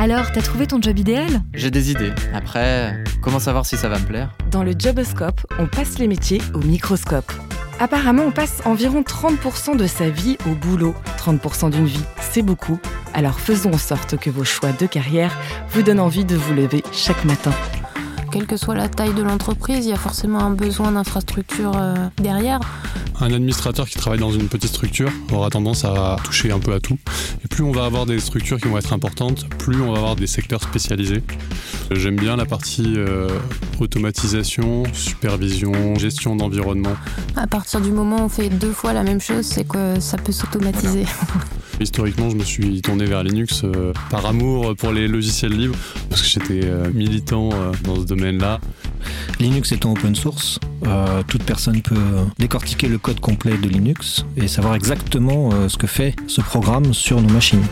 Alors, t'as trouvé ton job idéal J'ai des idées. Après, comment savoir si ça va me plaire Dans le Joboscope, on passe les métiers au microscope. Apparemment, on passe environ 30% de sa vie au boulot. 30% d'une vie, c'est beaucoup. Alors faisons en sorte que vos choix de carrière vous donnent envie de vous lever chaque matin. Quelle que soit la taille de l'entreprise, il y a forcément un besoin d'infrastructure euh, derrière. Un administrateur qui travaille dans une petite structure aura tendance à toucher un peu à tout. Et plus on va avoir des structures qui vont être importantes, plus on va avoir des secteurs spécialisés. J'aime bien la partie euh, automatisation, supervision, gestion d'environnement. À partir du moment où on fait deux fois la même chose, c'est que ça peut s'automatiser. Historiquement, je me suis tourné vers Linux euh, par amour pour les logiciels libres, parce que j'étais euh, militant euh, dans ce domaine-là. Linux étant open source, toute personne peut décortiquer le code complet de Linux et savoir exactement ce que fait ce programme sur nos machines.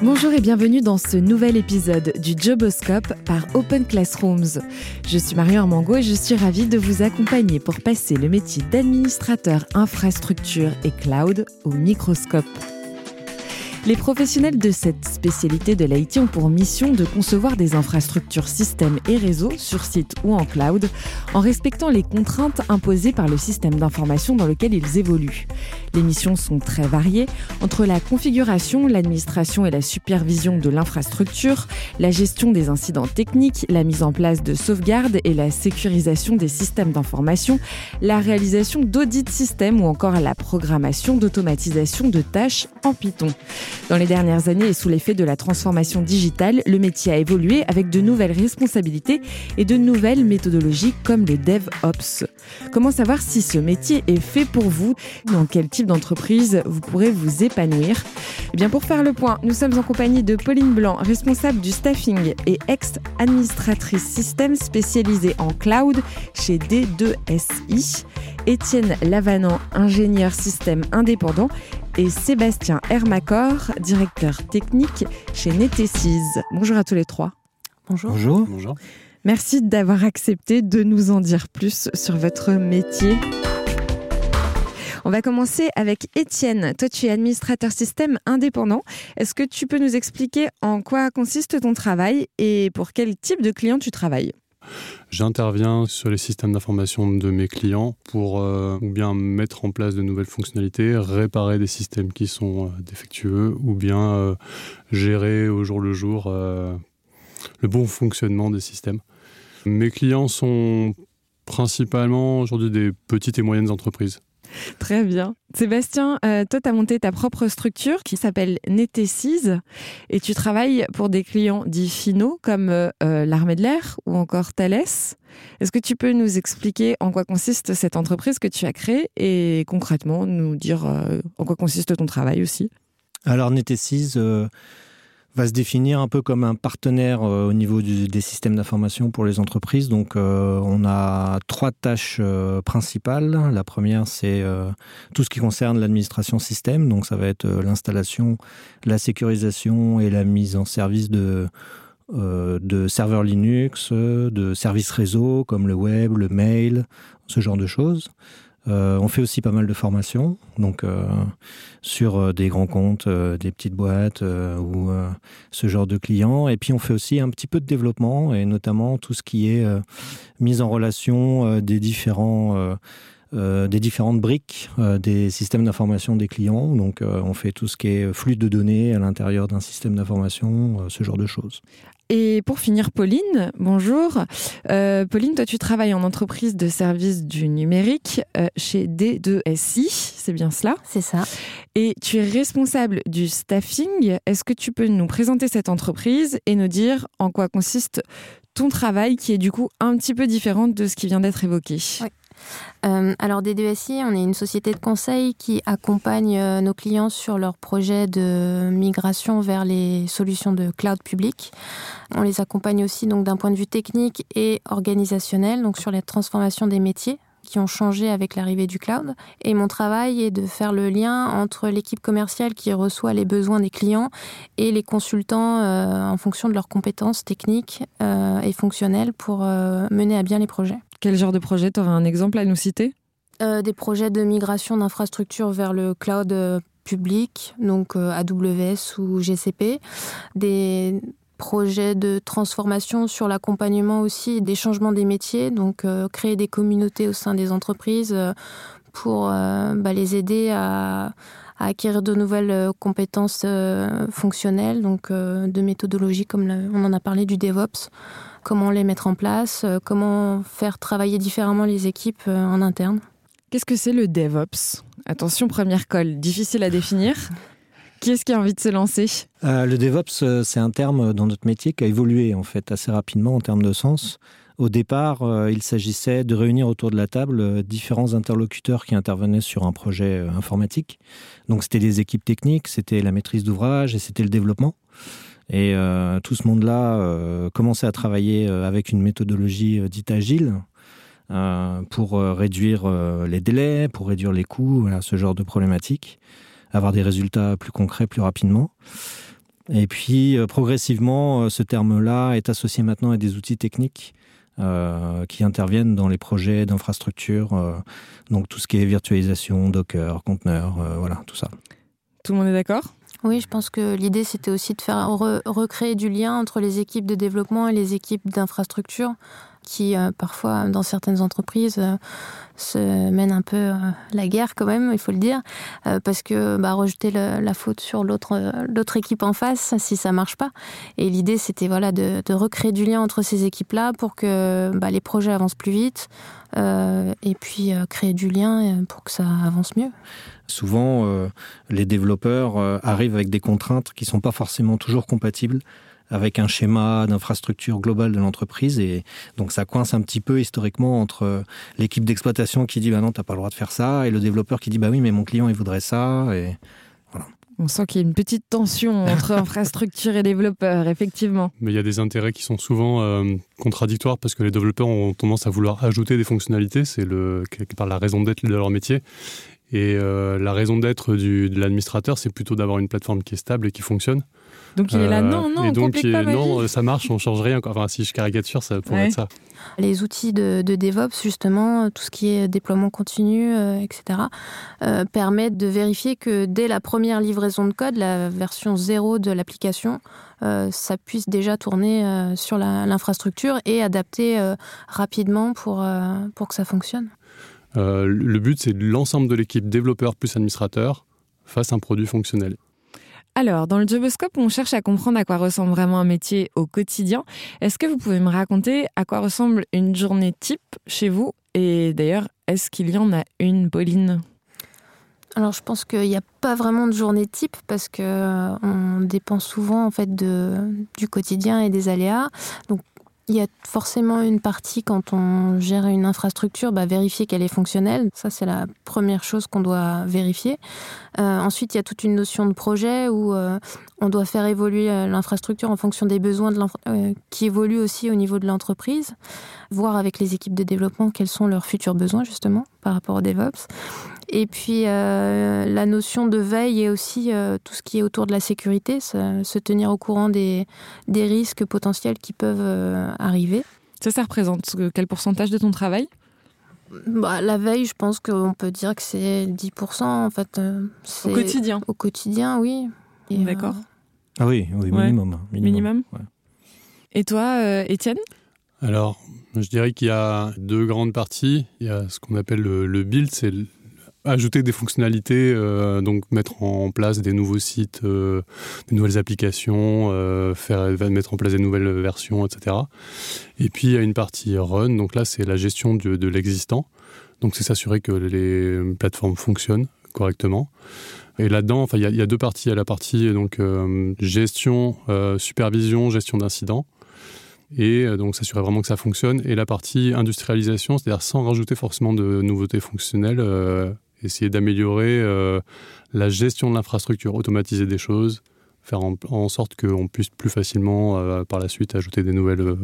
Bonjour et bienvenue dans ce nouvel épisode du Joboscope par Open Classrooms. Je suis Marion Armango et je suis ravie de vous accompagner pour passer le métier d'administrateur infrastructure et cloud au microscope. Les professionnels de cette spécialité de l'IT ont pour mission de concevoir des infrastructures systèmes et réseaux sur site ou en cloud en respectant les contraintes imposées par le système d'information dans lequel ils évoluent. Les missions sont très variées entre la configuration, l'administration et la supervision de l'infrastructure, la gestion des incidents techniques, la mise en place de sauvegardes et la sécurisation des systèmes d'information, la réalisation d'audits systèmes ou encore la programmation d'automatisation de tâches en Python. Dans les dernières années et sous l'effet de la transformation digitale, le métier a évolué avec de nouvelles responsabilités et de nouvelles méthodologies comme le DevOps. Comment savoir si ce métier est fait pour vous? Dans quel type d'entreprise vous pourrez vous épanouir? Eh bien, pour faire le point, nous sommes en compagnie de Pauline Blanc, responsable du staffing et ex-administratrice système spécialisée en cloud chez D2SI, Étienne Lavanant, ingénieur système indépendant et Sébastien Hermacor, directeur technique chez Netesys. Bonjour à tous les trois. Bonjour. Bonjour. Bonjour. Merci d'avoir accepté de nous en dire plus sur votre métier. On va commencer avec Étienne. Toi, tu es administrateur système indépendant. Est-ce que tu peux nous expliquer en quoi consiste ton travail et pour quel type de client tu travailles? J'interviens sur les systèmes d'information de mes clients pour euh, ou bien mettre en place de nouvelles fonctionnalités, réparer des systèmes qui sont euh, défectueux ou bien euh, gérer au jour le jour le bon fonctionnement des systèmes. Mes clients sont principalement aujourd'hui des petites et moyennes entreprises. Très bien. Sébastien, euh, toi, tu as monté ta propre structure qui s'appelle Netesys et tu travailles pour des clients dits finaux comme euh, euh, l'armée de l'air ou encore Thales. Est-ce que tu peux nous expliquer en quoi consiste cette entreprise que tu as créée et concrètement nous dire en quoi consiste ton travail aussi? Alors Netesys euh, va se définir un peu comme un partenaire euh, au niveau des systèmes d'information pour les entreprises. Donc euh, on a trois tâches euh, principales. La première c'est tout ce qui concerne l'administration système. Donc ça va être l'installation, la sécurisation et la mise en service de de serveurs Linux, de services réseau comme le web, le mail, ce genre de choses. Euh, on fait aussi pas mal de formations, donc euh, sur euh, des grands comptes, des petites boîtes ou ce genre de clients. Et puis on fait aussi un petit peu de développement et notamment tout ce qui est mise en relation des différents différentes briques des systèmes d'information des clients. Donc on fait tout ce qui est flux de données à l'intérieur d'un système d'information, ce genre de choses. Et pour finir, Pauline, bonjour. Euh, Pauline, toi, tu travailles en entreprise de services du numérique euh, chez D2SI, c'est bien cela? C'est ça. Et tu es responsable du staffing. Est-ce que tu peux nous présenter cette entreprise et nous dire en quoi consiste ton travail qui est du coup un petit peu différent de ce qui vient d'être évoqué? Euh, alors D2SI, on est une société de conseil qui accompagne euh, nos clients sur leurs projets de migration vers les solutions de cloud public. On les accompagne aussi d'un point de vue technique et organisationnel, donc sur la transformation des métiers qui ont changé avec l'arrivée du cloud. Et mon travail est de faire le lien entre l'équipe commerciale qui reçoit les besoins des clients et les consultants euh, en fonction de leurs compétences techniques et fonctionnelles pour mener à bien les projets. Quel genre de projet? Tu aurais un exemple à nous citer? Euh, des projets de migration d'infrastructures vers le cloud euh, public, donc AWS ou GCP, des projets de transformation sur l'accompagnement aussi des changements des métiers, donc créer des communautés au sein des entreprises pour bah, les aider à acquérir de nouvelles euh, compétences euh, fonctionnelles, donc euh, de méthodologie comme on en a parlé du DevOps, comment les mettre en place, comment faire travailler différemment les équipes en interne. Qu'est-ce que c'est le DevOps? Attention, première colle, difficile à définir. Qui est-ce qui a envie de se lancer? Le DevOps, c'est un terme dans notre métier qui a évolué en fait assez rapidement en termes de sens. Au départ, euh, il s'agissait de réunir autour de la table euh, différents interlocuteurs qui intervenaient sur un projet euh, informatique. Donc c'était des équipes techniques, c'était la maîtrise d'ouvrage et c'était le développement. Et tout ce monde-là commençait à travailler avec une méthodologie dite agile pour réduire les délais, pour réduire les coûts, ce genre de problématiques, avoir des résultats plus concrets plus rapidement. Et puis progressivement, ce terme-là est associé maintenant à des outils techniques euh, qui interviennent dans les projets d'infrastructure, euh, donc tout ce qui est virtualisation, Docker, conteneur, euh, voilà, tout ça. Tout le monde est d'accord? Oui, je pense que l'idée, c'était aussi de faire recréer du lien entre les équipes de développement et les équipes d'infrastructure qui euh, parfois dans certaines entreprises euh, se mènent un peu euh, la guerre quand même, il faut le dire, parce que bah, rejeter la faute sur l'autre équipe en face si ça marche pas. Et l'idée c'était voilà de, recréer du lien entre ces équipes-là pour que bah, les projets avancent plus vite et puis créer du lien pour que ça avance mieux. Souvent, les développeurs arrivent avec des contraintes qui sont pas forcément toujours compatibles avec un schéma d'infrastructure globale de l'entreprise. Et donc ça coince un petit peu historiquement entre l'équipe d'exploitation qui dit bah non, t'as pas le droit de faire ça, et le développeur qui dit bah oui, mais mon client il voudrait ça. On sent qu'il y a une petite tension entre infrastructure et développeurs, effectivement. Mais il y a des intérêts qui sont souvent euh, contradictoires parce que les développeurs ont tendance à vouloir ajouter des fonctionnalités. C'est le, quelque part la raison d'être de leur métier. Et euh, la raison d'être de l'administrateur, c'est plutôt d'avoir une plateforme qui est stable et qui fonctionne. Donc il est là, non, non, et donc, pas non, ça marche, on change rien. Enfin, si je caricature, ça pourrait être ça. Les outils de, DevOps, justement, tout ce qui est déploiement continu, euh, etc., euh, permettent de vérifier que dès la première livraison de code, la version 0 de l'application, euh, ça puisse déjà tourner sur l'infrastructure et adapter rapidement pour, pour que ça fonctionne. le but, c'est l'ensemble de l'équipe développeur plus administrateur fasse un produit fonctionnel. Alors, dans le Joboscope, on cherche à comprendre à quoi ressemble vraiment un métier au quotidien. Est-ce que vous pouvez me raconter à quoi ressemble une journée type chez vous? Et d'ailleurs, est-ce qu'il y en a une, Pauline? Alors je pense qu'il n'y a pas vraiment de journée type parce que euh, on dépend souvent en fait du quotidien et des aléas. Donc il y a forcément une partie quand on gère une infrastructure, bah, vérifier qu'elle est fonctionnelle. Ça, c'est la première chose qu'on doit vérifier. Euh, ensuite, il y a toute une notion de projet où euh, on doit faire évoluer euh, l'infrastructure en fonction des besoins de qui évoluent aussi au niveau de l'entreprise. Voir avec les équipes de développement quels sont leurs futurs besoins justement par rapport au DevOps. Et puis euh, la notion de veille et aussi euh, tout ce qui est autour de la sécurité, se tenir au courant des, des risques potentiels qui peuvent euh, arriver. Ça, ça représente quel pourcentage de ton travail? Bah, La veille, je pense qu'on peut dire que c'est 10% en fait. au quotidien Au quotidien, oui. D'accord. Ah oui, oui minimum. Minimum, Et toi, Étienne? Alors, je dirais qu'il y a deux grandes parties. Il y a ce qu'on appelle le, le build, c'est ajouter des fonctionnalités, euh, donc mettre en place des nouveaux sites, euh, des nouvelles applications, euh, faire mettre en place des nouvelles versions, etc. Et puis il y a une partie run, donc là c'est la gestion de, l'existant. Donc c'est s'assurer que les plateformes fonctionnent correctement. Et là-dedans, enfin, il y, a deux parties. Il y a la partie donc gestion, supervision, gestion d'incidents et donc s'assurer vraiment que ça fonctionne. Et la partie industrialisation, c'est-à-dire sans rajouter forcément de nouveautés fonctionnelles, essayer d'améliorer euh, la gestion de l'infrastructure, automatiser des choses, faire en, sorte qu'on puisse plus facilement euh, par la suite ajouter des nouvelles euh,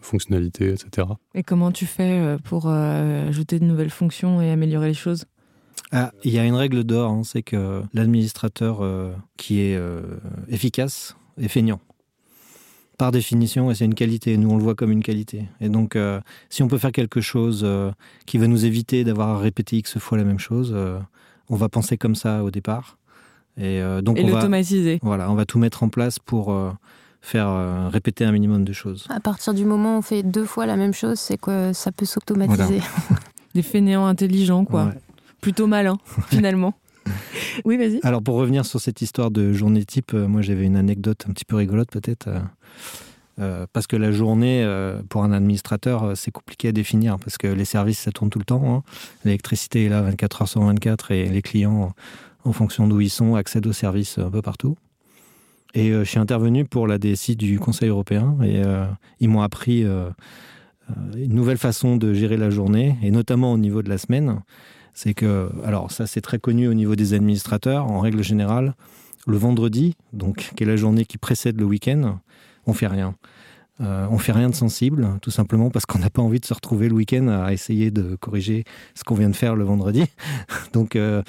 fonctionnalités, etc. Et comment tu fais pour ajouter de nouvelles fonctions et améliorer les choses? Ah, il y a une règle d'or, hein, c'est que l'administrateur qui est efficace est feignant par définition, et c'est une qualité. Nous, on le voit comme une qualité. Et donc, euh, si on peut faire quelque chose euh, qui va nous éviter d'avoir à répéter X fois la même chose, euh, on va penser comme ça au départ. Et donc et l'automatiser. Voilà, on va tout mettre en place pour faire répéter un minimum de choses. À partir du moment où on fait deux fois la même chose, c'est que ça peut s'automatiser. Des fainéants intelligents, quoi. Plutôt malins, finalement. oui, vas-y. Alors, pour revenir sur cette histoire de journée type, moi j'avais une anecdote un petit peu rigolote peut-être. Euh, parce que la journée, euh, pour un administrateur, euh, c'est compliqué à définir, parce que les services, ça tourne tout le temps. Hein. L'électricité est là 24 heures sur 24 et les clients, en fonction d'où ils sont, accèdent aux services un peu partout. Et je suis intervenu pour la DSI du Conseil européen et ils m'ont appris une nouvelle façon de gérer la journée, et notamment au niveau de la semaine. C'est que, alors ça c'est très connu au niveau des administrateurs, en règle générale, le vendredi, donc qui est la journée qui précède le week-end, on fait rien. Euh, on fait rien de sensible, tout simplement parce qu'on n'a pas envie de se retrouver le week-end à essayer de corriger ce qu'on vient de faire le vendredi. Donc, euh,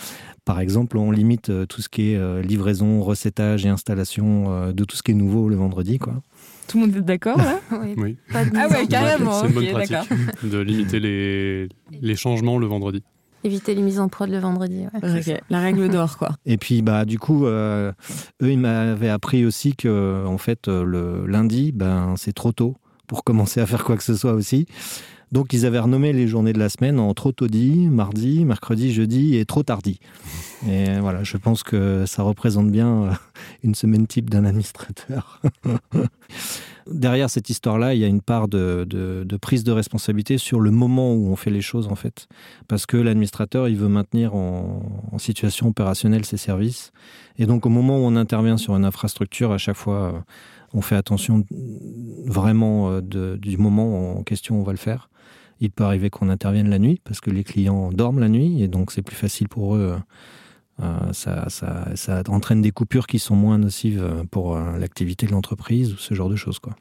par exemple, on limite euh, tout ce qui est livraison, recettage et installation de tout ce qui est nouveau le vendredi, quoi. Tout le monde est d'accord là? Oui. ah ouais, carrément. C'est une bonne pratique de limiter les changements le vendredi éviter les mises en prod le vendredi. La règle d'or, quoi. Et puis, bah, du coup, euh, eux, ils m'avaient appris aussi que, en fait, euh, le lundi, ben, c'est trop tôt pour commencer à faire quoi que ce soit aussi. Donc, ils avaient renommé les journées de la semaine en trop tôt dit, mardi, mercredi, jeudi et trop tardi. Et voilà, je pense que ça représente bien euh, une semaine type d'un administrateur. derrière cette histoire-là, il y a une part de, prise de responsabilité sur le moment où on fait les choses, en fait. Parce que l'administrateur, il veut maintenir en, situation opérationnelle ses services. Et donc, au moment où on intervient sur une infrastructure, à chaque fois, on fait attention vraiment euh, du moment en question où on va le faire. Il peut arriver qu'on intervienne la nuit, parce que les clients dorment la nuit, et donc c'est plus facile pour eux euh, ça, ça, entraîne des coupures qui sont moins nocives euh, pour euh, l'activité de l'entreprise ou ce genre de choses. Quoi.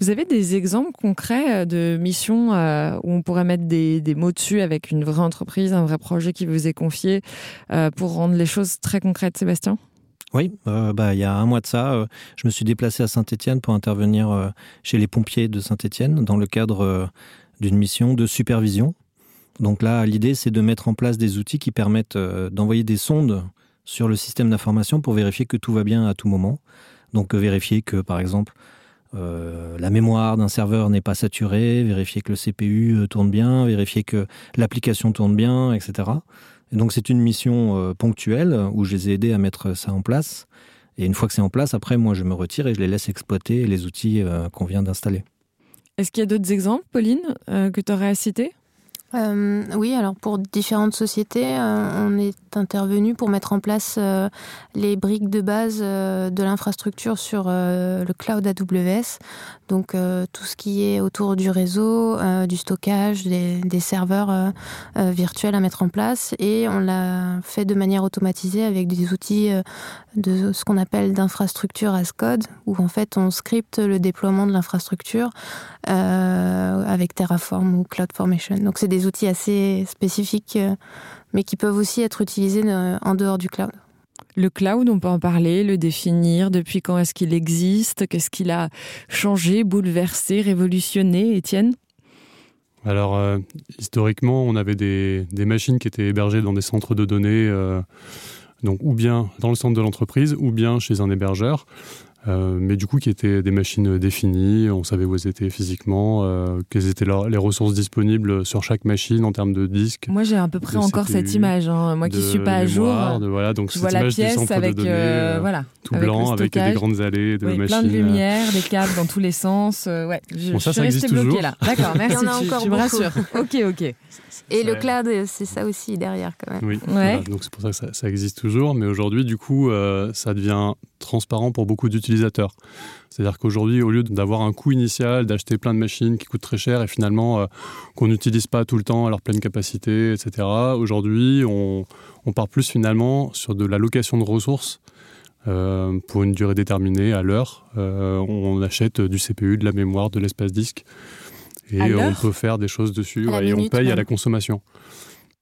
Vous avez des exemples concrets de missions où on pourrait mettre des, mots dessus avec une vraie entreprise, un vrai projet qui vous est confié pour rendre les choses très concrètes, Sébastien? Oui, bah, il y a un mois de ça, je me suis déplacé à Saint-Étienne pour intervenir chez les pompiers de Saint-Étienne dans le cadre d'une mission de supervision donc là, l'idée, c'est de mettre en place des outils qui permettent euh, d'envoyer des sondes sur le système d'information pour vérifier que tout va bien à tout moment. Donc euh, vérifier que, par exemple, euh, la mémoire d'un serveur n'est pas saturée, vérifier que le CPU tourne bien, vérifier que l'application tourne bien, etc. Et donc c'est une mission ponctuelle où je les ai aidés à mettre ça en place. Et une fois que c'est en place, après, moi, je me retire et je les laisse exploiter les outils qu'on vient d'installer. Est-ce qu'il y a d'autres exemples, Pauline, que tu aurais à citer? Euh, oui, alors pour différentes sociétés, euh, on est intervenu pour mettre en place euh, les briques de base de l'infrastructure sur le cloud AWS. Donc tout ce qui est autour du réseau, du stockage, des, serveurs virtuels à mettre en place. Et on l'a fait de manière automatisée avec des outils de ce qu'on appelle d'infrastructure as code, où en fait on scripte le déploiement de l'infrastructure avec Terraform ou CloudFormation. Donc c'est des outils assez spécifiques, euh, mais qui peuvent aussi être utilisés euh, en dehors du cloud. Le cloud, on peut en parler, le définir, depuis quand est-ce qu'il existe, qu'est-ce qu'il a changé, bouleversé, révolutionné, Étienne? Alors, euh, historiquement, on avait des, machines qui étaient hébergées dans des centres de données, donc ou bien dans le centre de l'entreprise, ou bien chez un hébergeur. Euh, mais du coup qui étaient des machines définies, on savait où elles étaient physiquement, euh, quelles étaient les ressources disponibles sur chaque machine en termes de disques. Moi j'ai à peu près encore cette image, hein. moi qui suis pas à jour. De, voilà, donc je vois la pièce avec données, euh, voilà, tout blanc avec des grandes allées de machines. Plein de lumière, des câbles dans tous les sens. ouais, je, ça, suis restée bloquée là. D'accord, merci. Il y en a tu, encore tu me rassures. ok, ok. Et le cloud, c'est ça aussi derrière quand même. Oui, donc c'est pour ça que ça, existe toujours. Mais aujourd'hui, du coup, euh, ça devient transparent pour beaucoup d'utilisateurs. C'est-à-dire qu'aujourd'hui, au lieu d'avoir un coût initial, d'acheter plein de machines qui coûtent très cher et finalement euh, qu'on n'utilise pas tout le temps à leur pleine capacité, etc., aujourd'hui, on, part plus finalement sur de la location de ressources euh, pour une durée déterminée à l'heure. on achète du CPU, de la mémoire, de l'espace disque et on peut faire des choses dessus et on paye à la consommation.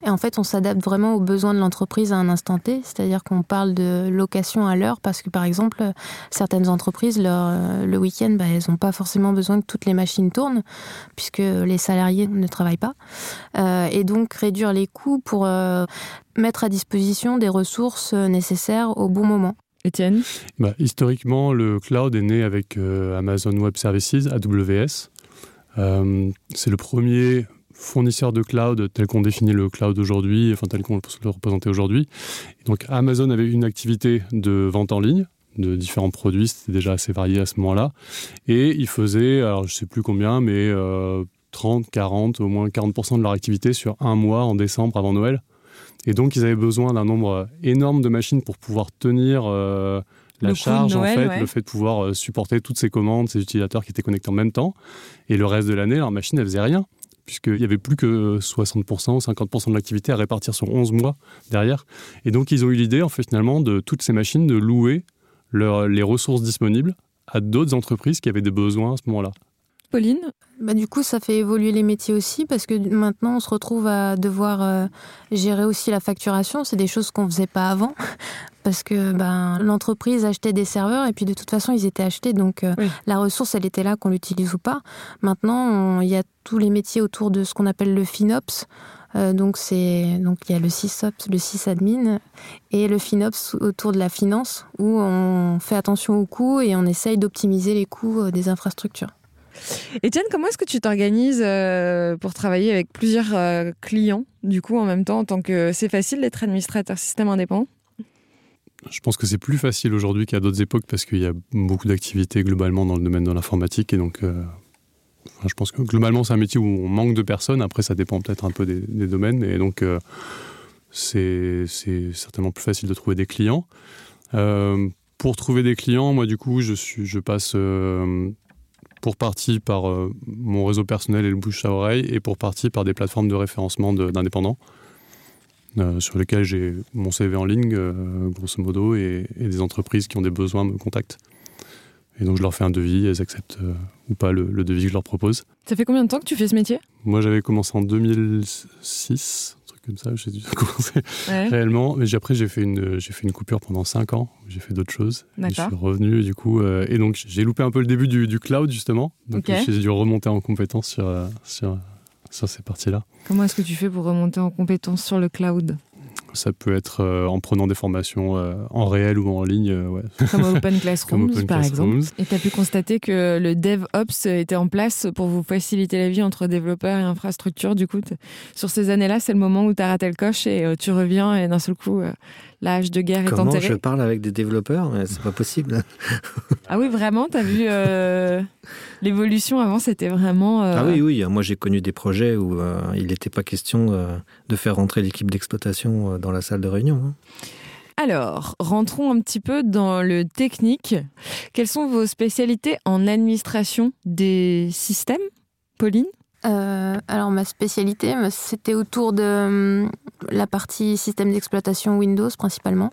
Et en fait, on s'adapte vraiment aux besoins de l'entreprise à un instant T, c'est-à-dire qu'on parle de location à l'heure parce que par exemple, certaines entreprises, leur, le week-end, bah, elles n'ont pas forcément besoin que toutes les machines tournent puisque les salariés ne travaillent pas. Euh, et donc réduire les coûts pour euh, mettre à disposition des ressources nécessaires au bon moment. Étienne? Bah, Historiquement, le cloud est né avec euh, Amazon Web Services, AWS. Euh, c'est le premier fournisseur de cloud tel qu'on définit le cloud aujourd'hui, enfin tel qu'on le représentait aujourd'hui. Donc Amazon avait une activité de vente en ligne de différents produits, c'était déjà assez varié à ce moment-là. Et ils faisaient, alors je ne sais plus combien, mais 30, euh, 40, au moins 40% de leur activité sur un mois en décembre avant Noël. Et donc ils avaient besoin d'un nombre énorme de machines pour pouvoir tenir euh, la charge, en fait, le fait de pouvoir euh, supporter toutes ces commandes, ces utilisateurs qui étaient connectés en même temps. Et le reste de l'année, leur machine, elle faisait rien puisqu'il n'y avait plus que 60% ou 50% de l'activité à répartir sur 11 mois derrière. Et donc, ils ont eu l'idée, en fait, finalement, de toutes ces machines, de louer les ressources disponibles à d'autres entreprises qui avaient des besoins à ce moment-là. Pauline bah, Du coup, ça fait évoluer les métiers aussi parce que maintenant, on se retrouve à devoir euh, gérer aussi la facturation. C'est des choses qu'on ne faisait pas avant parce que ben, l'entreprise achetait des serveurs et puis de toute façon, ils étaient achetés. Donc, euh, la ressource, elle était là, qu'on l'utilise ou pas. Maintenant, il y a tous les métiers autour de ce qu'on appelle le FinOps. Euh, donc c'est donc il y a le SysOps, le sysadmin et le FinOps autour de la finance où on fait attention aux coûts et on essaye d'optimiser les coûts des infrastructures. Etienne, comment est-ce que tu t'organises euh, pour travailler avec plusieurs euh, clients, du coup, en même temps, en tant que c'est facile d'être administrateur système indépendant? Je pense que c'est plus facile aujourd'hui qu'à d'autres époques parce qu'il y a beaucoup d'activités globalement dans le domaine de l'informatique et donc euh, je pense que globalement c'est un métier où on manque de personnes. Après ça dépend peut-être un peu des, domaines et donc c'est certainement plus facile de trouver des clients. pour trouver des clients, moi du coup je passe pour partie par euh, mon réseau personnel et le bouche à oreille, et pour partie par des plateformes de référencement d'indépendants, euh, sur lesquelles j'ai mon CV en ligne, euh, grosso modo, et, des entreprises qui ont des besoins me contactent. Et donc je leur fais un devis, elles acceptent ou pas le, le, devis que je leur propose. Ça fait combien de temps que tu fais ce métier? Moi j'avais commencé en 2006, comme ça, j'ai dû commencer réellement. Mais après, j'ai fait, une, j'ai fait une coupure pendant 5 ans. J'ai fait d'autres choses. je suis revenu, du coup. Euh, et donc, j'ai loupé un peu le début du, du cloud, justement. Donc, j'ai dû remonter en compétence sur, euh, sur, sur ces parties-là. Comment est-ce que tu fais pour remonter en compétence sur le cloud? Ça peut être euh, en prenant des formations euh, en réel ou en ligne. Euh, Comme Open Classrooms, par exemple. Et tu as pu constater que le DevOps était en place pour vous faciliter la vie entre développeurs et infrastructures. Du coup, sur ces années-là, c'est le moment où tu as raté le coche et tu reviens et d'un seul coup, l'âge de guerre est enterré. je parle avec des développeurs? C'est pas possible. ah oui, vraiment T'as vu euh, l'évolution avant C'était vraiment. Euh, ah oui, oui. Moi, j'ai connu des projets où euh, il n'était pas question de faire rentrer l'équipe d'exploitation dans la salle de réunion. Hein. Alors, rentrons un petit peu dans le technique. Quelles sont vos spécialités en administration des systèmes, Pauline? Euh, alors ma spécialité, c'était autour de euh, la partie système d'exploitation Windows principalement.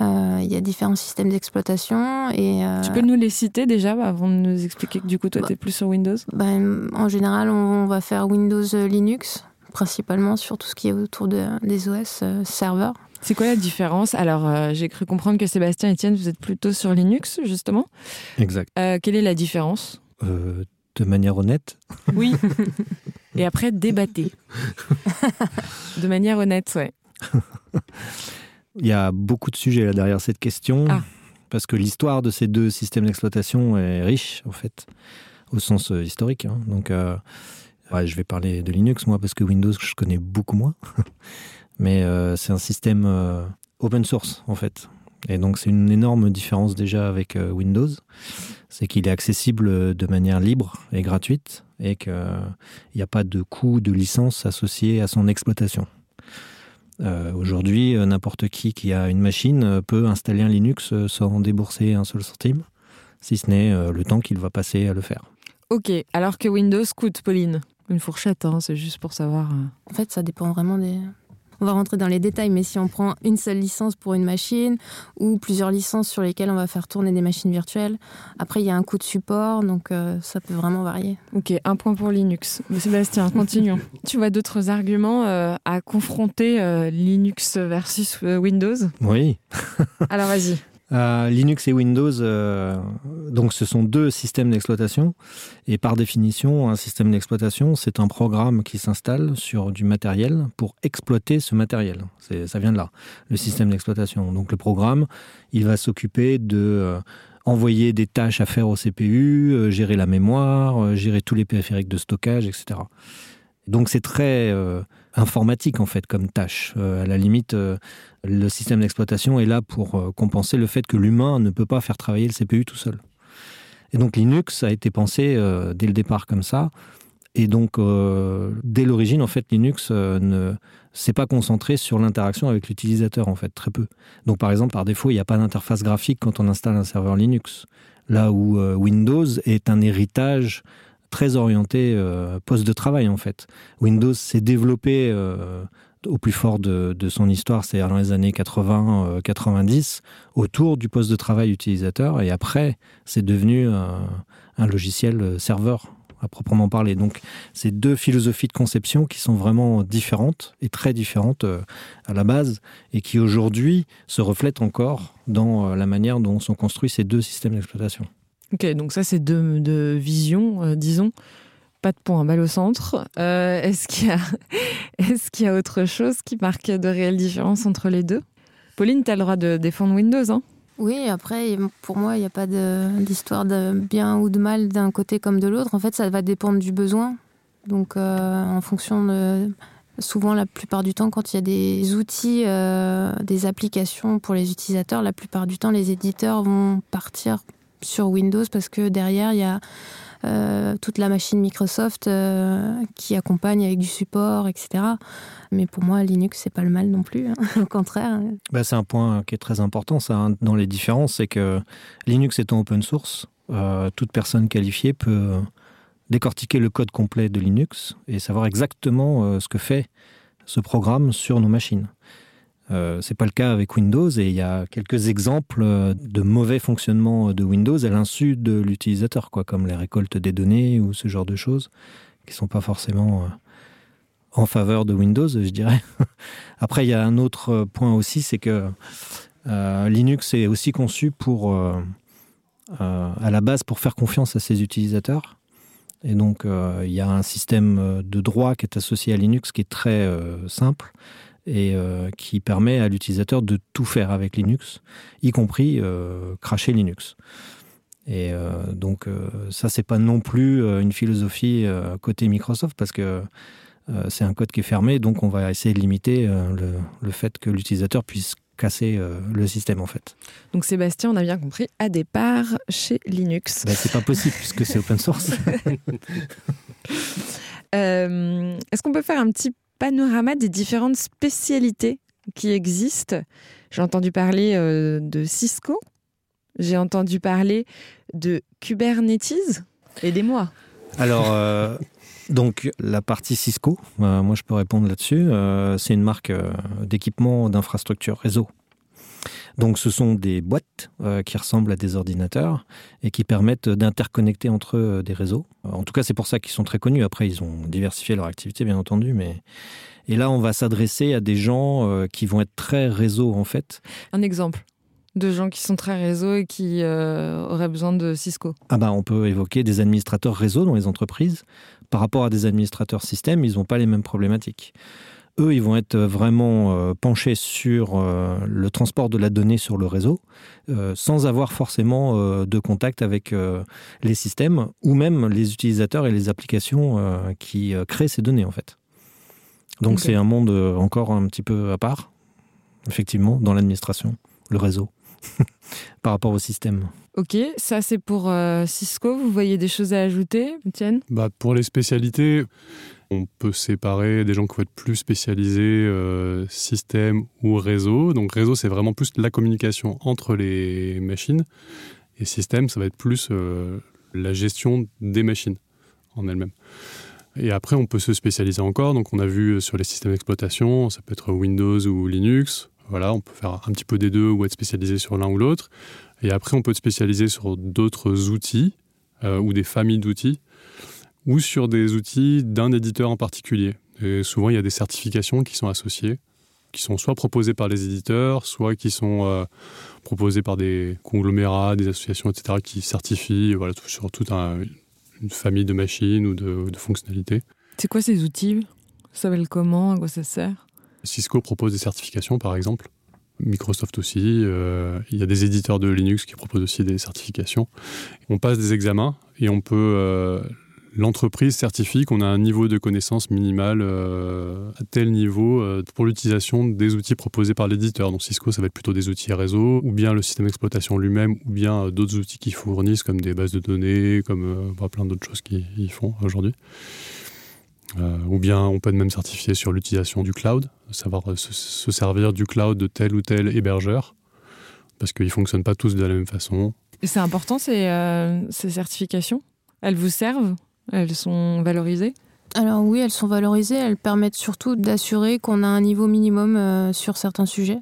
Euh, il y a différents systèmes d'exploitation et tu peux nous les citer déjà avant de nous expliquer que du coup toi tu es plus sur Windows? Ben, en général, on, va faire Windows Linux principalement sur tout ce qui est autour de, des OS serveurs. C'est quoi la différence? Alors, j'ai cru comprendre que Sébastien et Etienne, vous êtes plutôt sur Linux, justement. Exact. quelle est la différence? De manière honnête. Oui. Et après, débattez. de manière honnête, ouais. Il y a beaucoup de sujets là derrière cette question. Ah. Parce que l'histoire de ces deux systèmes d'exploitation est riche, en fait, au sens euh, historique. Hein. Donc, euh, je vais parler de Linux, moi, parce que Windows, je connais beaucoup moins. Mais euh, c'est un système open source, en fait. Et donc, c'est une énorme différence déjà avec Windows c'est qu'il est accessible de manière libre et gratuite et qu'il n'y a pas de coût de licence associé à son exploitation. Euh, aujourd'hui, euh, n'importe qui qui a une machine euh, peut installer un Linux sans débourser un seul centime, si ce n'est le temps qu'il va passer à le faire. Ok, alors que Windows coûte, Pauline? Une fourchette, hein, c'est juste pour savoir. En fait, ça dépend vraiment des, on va rentrer dans les détails, mais si on prend une seule licence pour une machine ou plusieurs licences sur lesquelles on va faire tourner des machines virtuelles, après il y a un coût de support, donc euh, ça peut vraiment varier. Ok, un point pour Linux. Sébastien, continuons. tu vois d'autres arguments euh, à confronter euh, Linux versus Windows? Oui. Alors vas-y. Euh, Linux et Windows, euh, donc ce sont deux systèmes d'exploitation. Et par définition, un système d'exploitation, c'est un programme qui s'installe sur du matériel pour exploiter ce matériel. Ça vient de là, le système d'exploitation. Donc le programme, il va s'occuper de euh, envoyer des tâches à faire au CPU, gérer la mémoire, gérer tous les périphériques de stockage, etc. Donc c'est très informatique en fait comme tâche. à la limite, le système d'exploitation est là pour euh, compenser le fait que l'humain ne peut pas faire travailler le CPU tout seul. Et donc Linux a été pensé euh, dès le départ comme ça. Et donc, euh, dès l'origine, en fait, Linux ne s'est pas concentré sur l'interaction avec l'utilisateur, en fait, très peu. Donc, par exemple, par défaut, il n'y a pas d'interface graphique quand on installe un serveur Linux. Là où Windows est un héritage très orienté poste de travail, en fait. Windows s'est développé au plus fort de, son histoire, c'est-à-dire dans les années 80-90, euh, autour du poste de travail utilisateur. Et après, c'est devenu un, logiciel euh, serveur à proprement parler. Donc, c'est deux philosophies de conception qui sont vraiment différentes et très différentes euh, à la base et qui aujourd'hui se reflètent encore dans la manière dont sont construits ces deux systèmes d'exploitation. Ok, donc ça, c'est deux, visions, disons pas de point, balle au centre. Euh, est-ce qu'il y, a... Autre chose qui marque de réelles différences entre les deux? Pauline, tu as le droit de défendre Windows, hein? Oui, après, pour moi, il n'y a pas d'histoire de, bien ou de mal d'un côté comme de l'autre. En fait, ça va dépendre du besoin. Donc, euh, en fonction de. Souvent, la plupart du temps, quand il y a des outils, euh, des applications pour les utilisateurs, la plupart du temps, les éditeurs vont partir sur Windows parce que derrière, il y a euh, toute la machine Microsoft euh, qui accompagne avec du support, etc. Mais pour moi, Linux, c'est pas le mal non plus, hein. au contraire. Bah, c'est un point qui est très important, hein, dans les différences, c'est que Linux étant open source, euh, toute personne qualifiée peut décortiquer le code complet de Linux et savoir exactement ce que fait ce programme sur nos machines. Euh, c'est pas le cas avec Windows et il y a quelques exemples euh, de mauvais fonctionnement de Windows à l'insu de l'utilisateur, quoi, comme les récoltes des données ou ce genre de choses qui sont pas forcément euh, en faveur de Windows, je dirais. Après, il y a un autre point aussi, c'est que Linux est aussi conçu pour, à la base, pour faire confiance à ses utilisateurs. Et donc, il y a un système de droit qui est associé à Linux qui est très simple et euh, qui permet à l'utilisateur de tout faire avec Linux, y compris euh, cracher Linux. Et euh, donc ça, c'est pas non plus une philosophie côté Microsoft parce que c'est un code qui est fermé, donc on va essayer de limiter le, fait que l'utilisateur puisse casser le système en fait. Donc Sébastien, on a bien compris, à départ chez Linux. Ben, c'est pas possible puisque c'est open source. Est-ce qu'on peut faire un petit panorama des différentes spécialités qui existent. J'ai entendu parler euh, de Cisco, j'ai entendu parler de Kubernetes. Aidez-moi. Alors, euh, donc la partie Cisco, euh, moi je peux répondre là-dessus, c'est une marque d'équipement d'infrastructure réseau. Donc ce sont des boîtes qui ressemblent à des ordinateurs et qui permettent d'interconnecter entre eux des réseaux. En tout cas, c'est pour ça qu'ils sont très connus. Après, ils ont diversifié leur activité, bien entendu, mais et là, on va s'adresser à des gens euh, qui vont être très réseau, en fait. Un exemple de gens qui sont très réseau et qui euh, auraient besoin de Cisco ah bah, On peut évoquer des administrateurs réseau dans les entreprises. Par rapport à des administrateurs système, ils n'ont pas les mêmes problématiques. Eux, ils vont être vraiment euh, penchés sur le transport de la donnée sur le réseau, sans avoir forcément de contact avec les systèmes ou même les utilisateurs et les applications qui créent ces données en fait. Donc c'est un monde euh, encore un petit peu à part, effectivement, dans l'administration, le réseau, par rapport au système. Ok, ça c'est pour euh, Cisco. Vous voyez des choses à ajouter, Étienne? Bah, Pour les spécialités, on peut séparer des gens qui vont être plus spécialisés euh, système ou réseau. Donc réseau, c'est vraiment plus la communication entre les machines. Et système, ça va être plus la gestion des machines en elles-mêmes. Et après, on peut se spécialiser encore. Donc, on a vu sur les systèmes d'exploitation, ça peut être Windows ou Linux. Voilà, on peut faire un petit peu des deux ou être spécialisé sur l'un ou l'autre. Et après, on peut se spécialiser sur d'autres outils euh, ou des familles d'outils ou sur des outils d'un éditeur en particulier. Et souvent, il y a des certifications qui sont associées, qui sont soit proposées par les éditeurs, soit qui sont euh, proposées par des conglomérats, des associations, etc., qui certifient voilà, sur toute une famille de machines ou de, de fonctionnalités. C'est quoi ces outils? Ça s'appelle comment? À quoi ça sert? Cisco propose des certifications, par exemple. Microsoft aussi. Euh, il y a des éditeurs de Linux qui proposent aussi des certifications. On passe des examens et on peut. Euh, l'entreprise certifie qu'on a un niveau de connaissance minimal euh, à tel niveau pour l'utilisation des outils proposés par l'éditeur. Donc Cisco, ça va être plutôt des outils réseau, ou bien le système d'exploitation lui-même, ou bien d'autres outils qui fournissent, comme des bases de données, comme plein d'autres choses qu'ils font aujourd'hui. Euh, ou bien on peut même certifier sur l'utilisation du cloud, savoir se, servir du cloud de tel ou tel hébergeur, parce qu'ils ne fonctionnent pas tous de la même façon. C'est important euh, ces certifications? Elles vous servent? Elles sont valorisées? Alors oui, elles sont valorisées, elles permettent surtout d'assurer qu'on a un niveau minimum euh, sur certains sujets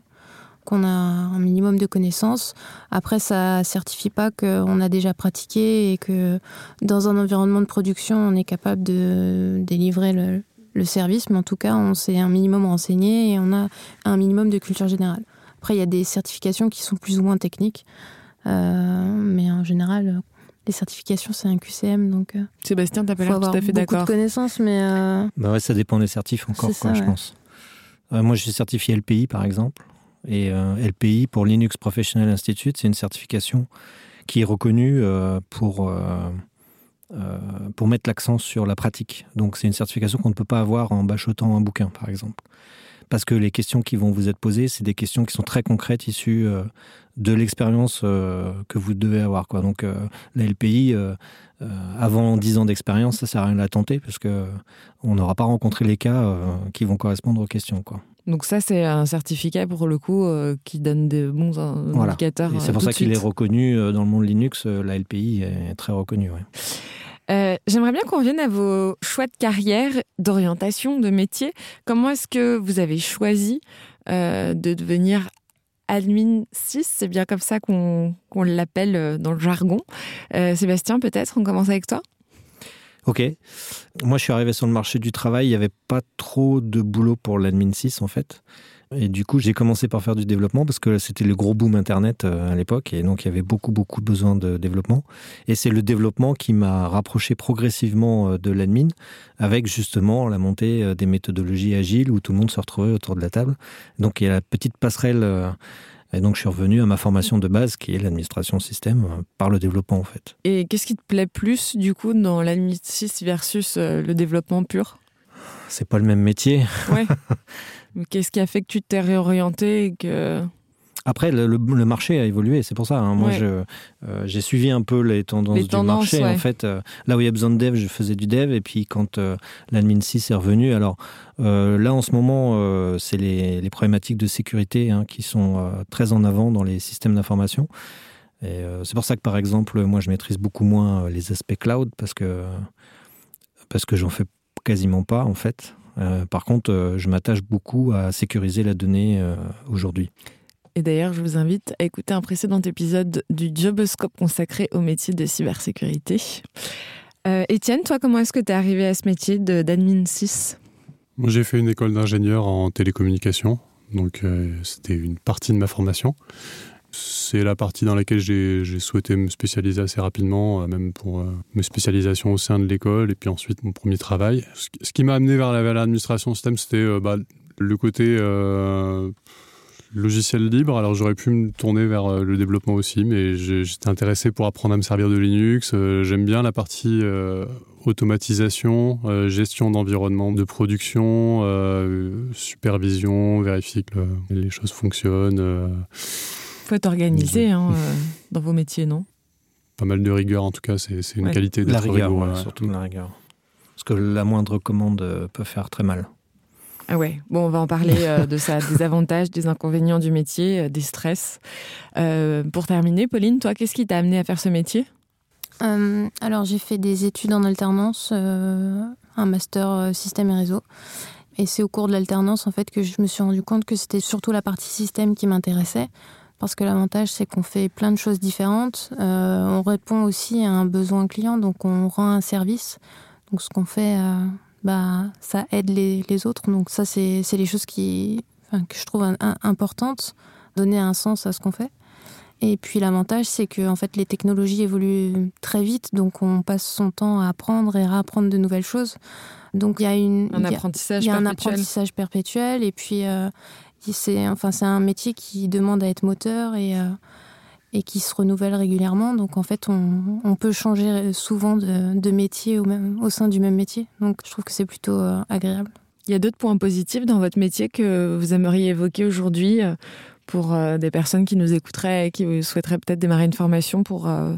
qu'on a un minimum de connaissances. Après, ça certifie pas qu'on a déjà pratiqué et que dans un environnement de production, on est capable de délivrer le, service, mais en tout cas, on s'est un minimum renseigné et on a un minimum de culture générale. Après, il y a des certifications qui sont plus ou moins techniques, euh, mais en général, les certifications, c'est un QCM, donc. Euh, Sébastien, t'as pas l'air tout à fait d'accord. Beaucoup de connaissances, mais. Euh, bah ouais, ça dépend des certifs encore, quoi, je pense. moi, je suis certifié LPI, par exemple. Et euh, LPI pour Linux Professional Institute, c'est une certification qui est reconnue euh, pour, euh, pour mettre l'accent sur la pratique. Donc c'est une certification qu'on ne peut pas avoir en bachotant un bouquin, par exemple. Parce que les questions qui vont vous être posées, c'est des questions qui sont très concrètes, issues de l'expérience que vous devez avoir. Quoi. Donc la LPI, avant 10 ans d'expérience, ça sert à rien de la tenter, parce qu'on n'aura pas rencontré les cas qui vont correspondre aux questions. Quoi. Donc ça, c'est un certificat pour le coup euh, qui donne de bons indicateurs. C'est pour euh, ça qu'il est reconnu euh, dans le monde Linux. la LPI est très reconnue. J'aimerais bien qu'on revienne à vos choix de carrière, d'orientation, de métier. Comment est-ce que vous avez choisi de devenir admin 6 C'est bien comme ça qu'on l'appelle dans le jargon. Sébastien, peut-être, on commence avec toi Ok. Moi, je suis arrivé sur le marché du travail. Il n'y avait pas trop de boulot pour l'admin 6, en fait. Et du coup, j'ai commencé par faire du développement parce que c'était le gros boom Internet euh, à l'époque. Et donc, il y avait beaucoup, beaucoup besoin de développement. Et c'est le développement qui m'a rapproché progressivement euh, de l'admin avec justement la montée euh, des méthodologies agiles où tout le monde se retrouvait autour de la table. Donc, il y a la petite passerelle et donc, je suis revenu à ma formation de base, qui est l'administration système, par le développement, en fait. Et qu'est-ce qui te plaît plus, du coup, dans l'administration versus le développement pur? C'est pas le même métier. Ouais. qu'est-ce qui a fait que tu t'es réorienté et que après, le, marché a évolué, c'est pour ça. Hein. Moi, euh, j'ai suivi un peu les tendances du marché. En fait, euh, là où il y a besoin de dev, je faisais du dev. Et puis, quand euh, l'admin 6 est revenu, alors là, en ce moment, c'est les, problématiques de sécurité hein, qui sont très en avant dans les systèmes d'information. Et c'est pour ça que, par exemple, moi, je maîtrise beaucoup moins les aspects cloud parce que, parce que j'en fais quasiment pas, en fait. par contre, je m'attache beaucoup à sécuriser la donnée aujourd'hui. Et d'ailleurs, je vous invite à écouter un précédent épisode du Joboscope consacré au métier de cybersécurité. Euh, Étienne, toi, comment est-ce que tu es arrivé à ce métier d'admin 6 Moi, j'ai fait une école d'ingénieur en télécommunication. Donc, euh, c'était une partie de ma formation. C'est la partie dans laquelle j'ai souhaité me spécialiser assez rapidement, euh, même pour mes spécialisations au sein de l'école et puis ensuite mon premier travail. Ce qui m'a amené vers l'administration système, c'était bah, le côté logiciel libre, alors j'aurais pu me tourner vers euh, le développement aussi, mais j'étais intéressé pour apprendre à me servir de Linux. Euh, j'aime bien la partie euh, automatisation, gestion d'environnement de production, supervision, vérifier que les choses fonctionnent. Faut être organisé hein, dans vos métiers, non? Pas mal de rigueur, en tout cas, c'est une qualité de La rigueur, surtout la rigueur. Parce que la moindre commande peut faire très mal. Ah ouais, bon, on va en parler euh, de ça, des avantages, des inconvénients du métier, euh, des stress. Euh, pour terminer, Pauline, toi, qu'est-ce qui t'a amené à faire ce métier? Alors, j'ai fait des études en alternance un master système et réseau. Et c'est au cours de l'alternance en fait que je me suis rendu compte que c'était surtout la partie système qui m'intéressait. Parce que l'avantage, c'est qu'on fait plein de choses différentes. on répond aussi à un besoin client, donc on rend un service. Donc ce qu'on fait, bah, ça aide les, les autres. Donc ça, c'est les choses qui, que je trouve importantes, donner un sens à ce qu'on fait. Et puis l'avantage, c'est que en fait, les technologies évoluent très vite, donc on passe son temps à apprendre et réapprendre de nouvelles choses. Donc il y a une, un apprentissage y a, perpétuel. un apprentissage perpétuel. Et puis euh, c'est enfin c'est un métier qui demande à être moteur et euh, et qui se renouvelle régulièrement. Donc en fait, on, on peut changer souvent de, de métier au, même, au sein du même métier. Donc je trouve que c'est plutôt euh, agréable. Il y a d'autres points positifs dans votre métier que vous aimeriez évoquer aujourd'hui pour euh, des personnes qui nous écouteraient et qui souhaiteraient peut-être démarrer une formation pour euh,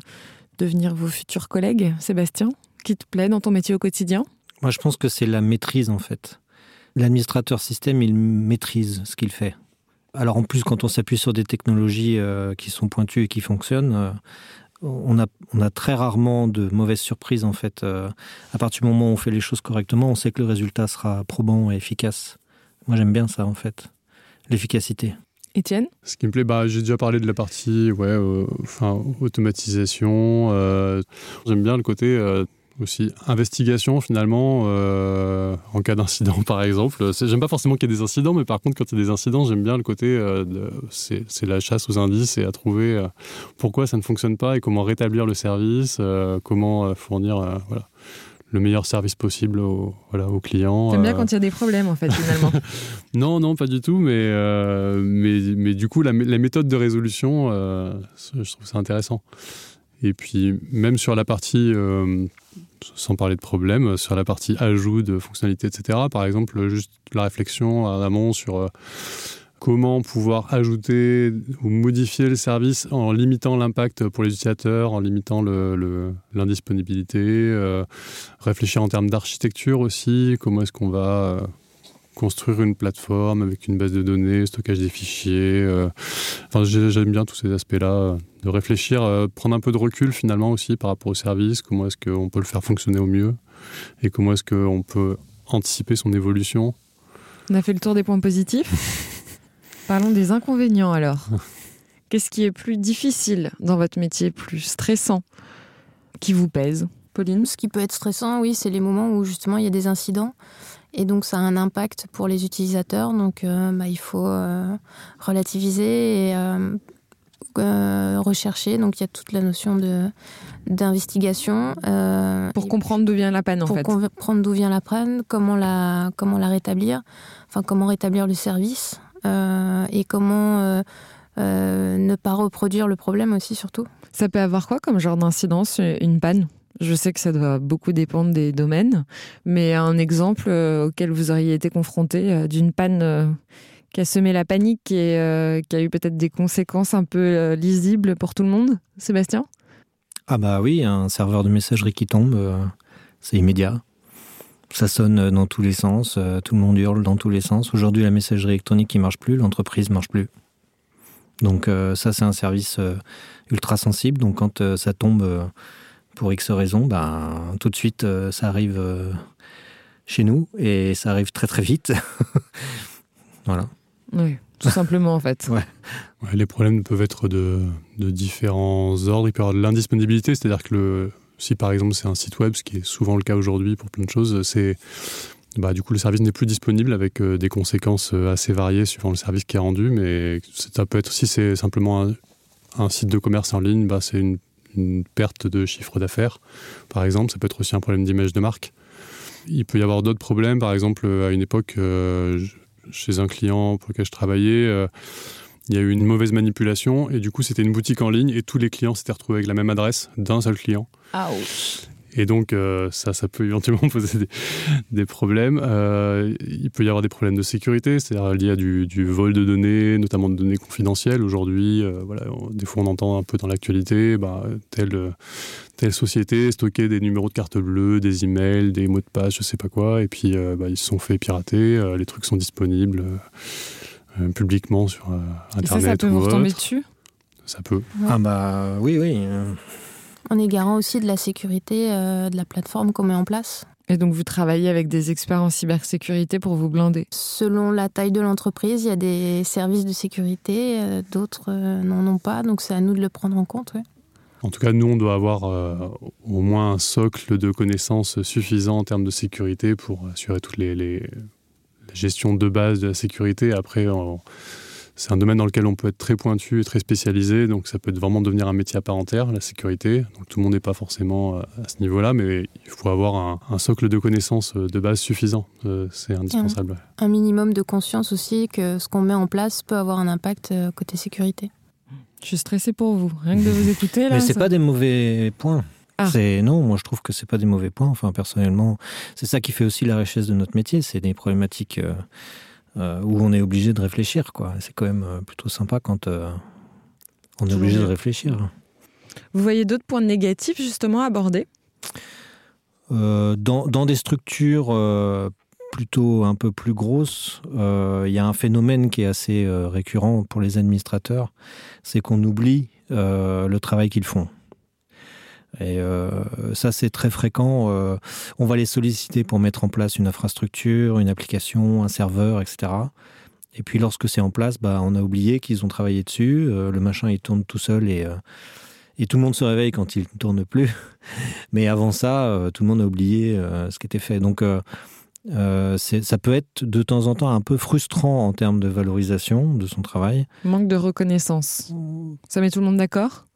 devenir vos futurs collègues? Sébastien, qui te plaît dans ton métier au quotidien? Moi, je pense que c'est la maîtrise, en fait. L'administrateur système, il maîtrise ce qu'il fait. Alors en plus, quand on s'appuie sur des technologies euh, qui sont pointues et qui fonctionnent, on, a, on a très rarement de mauvaises surprises, en fait. à partir du moment où on fait les choses correctement, on sait que le résultat sera probant et efficace. Moi, j'aime bien ça, en fait. L'efficacité. Étienne? Ce qui me plaît, bah, j'ai déjà parlé de la partie ouais, euh, enfin, automatisation. Euh, J'aime bien le côté euh, aussi investigation finalement euh, en cas d'incident par exemple. J'aime pas forcément qu'il y ait des incidents, mais par contre quand il y a des incidents, j'aime bien le côté euh, c'est la chasse aux indices et à trouver euh, pourquoi ça ne fonctionne pas et comment rétablir le service, euh, comment fournir voilà le meilleur service possible aux, voilà, aux clients. T'aimes bien quand il y a des problèmes, en fait, finalement Non, non, pas du tout, mais, euh, mais, mais du coup, la, la méthode de résolution, euh, je trouve ça intéressant. Et puis, même sur la partie, euh, sans parler de problème, sur la partie ajout de fonctionnalités, etc., par exemple, juste la réflexion à l'amont sur comment pouvoir ajouter ou modifier le service en limitant l'impact pour les utilisateurs, en limitant l'indisponibilité, euh, réfléchir en termes d'architecture aussi, comment est-ce qu'on va euh, construire une plateforme avec une base de données, stockage des fichiers. Euh, enfin, j'aime bien tous ces aspects-là, de réfléchir, euh, prendre un peu de recul finalement aussi par rapport au service, comment est-ce qu'on peut le faire fonctionner au mieux et comment est-ce qu'on peut anticiper son évolution. On a fait le tour des points positifs. Parlons des inconvénients alors. Qu'est-ce qui est plus difficile dans votre métier, plus stressant, qui vous pèse? Pauline? Ce qui peut être stressant, oui, c'est les moments où justement il y a des incidents. Et donc ça a un impact pour les utilisateurs. Donc euh, bah, il faut euh, relativiser et euh, rechercher. Donc il y a toute la notion de d'investigation pour comprendre d'où vient la panne en pour fait. comprendre d'où vient la panne, comment la comment la rétablir, enfin comment rétablir le service et comment ne pas reproduire le problème aussi surtout. Ça peut avoir quoi comme genre d'incidence une panne? Je sais que ça doit beaucoup dépendre des domaines, mais un exemple euh, auquel vous auriez été confronté euh, d'une panne euh, qui a semé la panique et qui a eu peut-être des conséquences un peu lisibles pour tout le monde, Sébastien? Ah bah oui, un serveur de messagerie qui tombe, c'est immédiat. Ça sonne dans tous les sens, tout le monde hurle dans tous les sens. Aujourd'hui, la messagerie électronique qui marche plus, l'entreprise marche plus. Donc ça, c'est un service ultra sensible. Donc quand ça tombe pour X raisons, ben, tout de suite, euh, ça arrive euh, chez nous et ça arrive très très vite. voilà. Oui, tout simplement en fait. Ouais. Ouais, les problèmes peuvent être de, de différents ordres. Il peut y avoir de l'indisponibilité, c'est-à-dire que le, si par exemple c'est un site web, ce qui est souvent le cas aujourd'hui pour plein de choses, c'est bah, du coup le service n'est plus disponible avec euh, des conséquences assez variées suivant le service qui est rendu, mais ça peut être aussi c'est simplement un, un site de commerce en ligne, bah, c'est une, une perte de chiffre d'affaires, par exemple, ça peut être aussi un problème d'image de marque. Il peut y avoir d'autres problèmes, par exemple à une époque euh, chez un client pour lequel je travaillais, euh, il y a eu une mauvaise manipulation et du coup c'était une boutique en ligne et tous les clients s'étaient retrouvés avec la même adresse d'un seul client. Et donc euh, ça, ça peut éventuellement poser des, des problèmes. Euh, il peut y avoir des problèmes de sécurité, c'est-à-dire liés à du, du vol de données, notamment de données confidentielles. Aujourd'hui, euh, voilà, on, des fois on entend un peu dans l'actualité, bah, telle, telle société stockait des numéros de carte bleue, des emails, des mots de passe, je sais pas quoi, et puis euh, bah, ils se sont fait pirater. Euh, les trucs sont disponibles. Publiquement sur euh, internet Et ça, ça peut ou vous retomber dessus? Ça peut Ah bah oui, oui. On est garant aussi de la sécurité euh, de la plateforme qu'on met en place. Et donc vous travaillez avec des experts en cybersécurité pour vous blinder Selon la taille de l'entreprise, il y a des services de sécurité, euh, d'autres euh, n'en ont pas, donc c'est à nous de le prendre en compte. En tout cas, nous, on doit avoir au moins un socle de connaissances suffisant en termes de sécurité pour assurer toutes les, les, les gestions de base de la sécurité. Après, on, c'est un domaine dans lequel on peut être très pointu et très spécialisé, donc ça peut vraiment devenir un métier à part entière, la sécurité. Donc tout le monde n'est pas forcément euh, à ce niveau-là, mais il faut avoir un, socle de connaissances euh, de base suffisant. Euh, c'est indispensable. Un, minimum de conscience aussi que ce qu'on met en place peut avoir un impact côté sécurité. Je suis stressée pour vous, rien que de vous écouter. Là, mais c'est pas des mauvais points. Ah. C'est non, moi je trouve que c'est pas des mauvais points. Enfin personnellement, c'est ça qui fait aussi la richesse de notre métier. C'est des problématiques euh, où on est obligé de réfléchir. Quoi. C'est quand même euh, plutôt sympa quand euh, on est obligé de réfléchir. Vous voyez d'autres points négatifs justement dans, dans, des structures plutôt un peu plus grosses, il y a un phénomène qui est assez récurrent pour les administrateurs, c'est qu'on oublie le travail qu'ils font. Et euh, ça, c'est très fréquent. Euh, on va les solliciter pour mettre en place une infrastructure, une application, un serveur, etc. Et puis lorsque c'est en place, bah, on a oublié qu'ils ont travaillé dessus. Euh, le machin, il tourne tout seul et, et tout le monde se réveille quand il ne tourne plus. Mais avant ça, tout le monde a oublié ce qui était fait. Donc, ça peut être de temps en temps un peu frustrant en termes de valorisation de son travail. Manque de reconnaissance. Ça met tout le monde d'accord?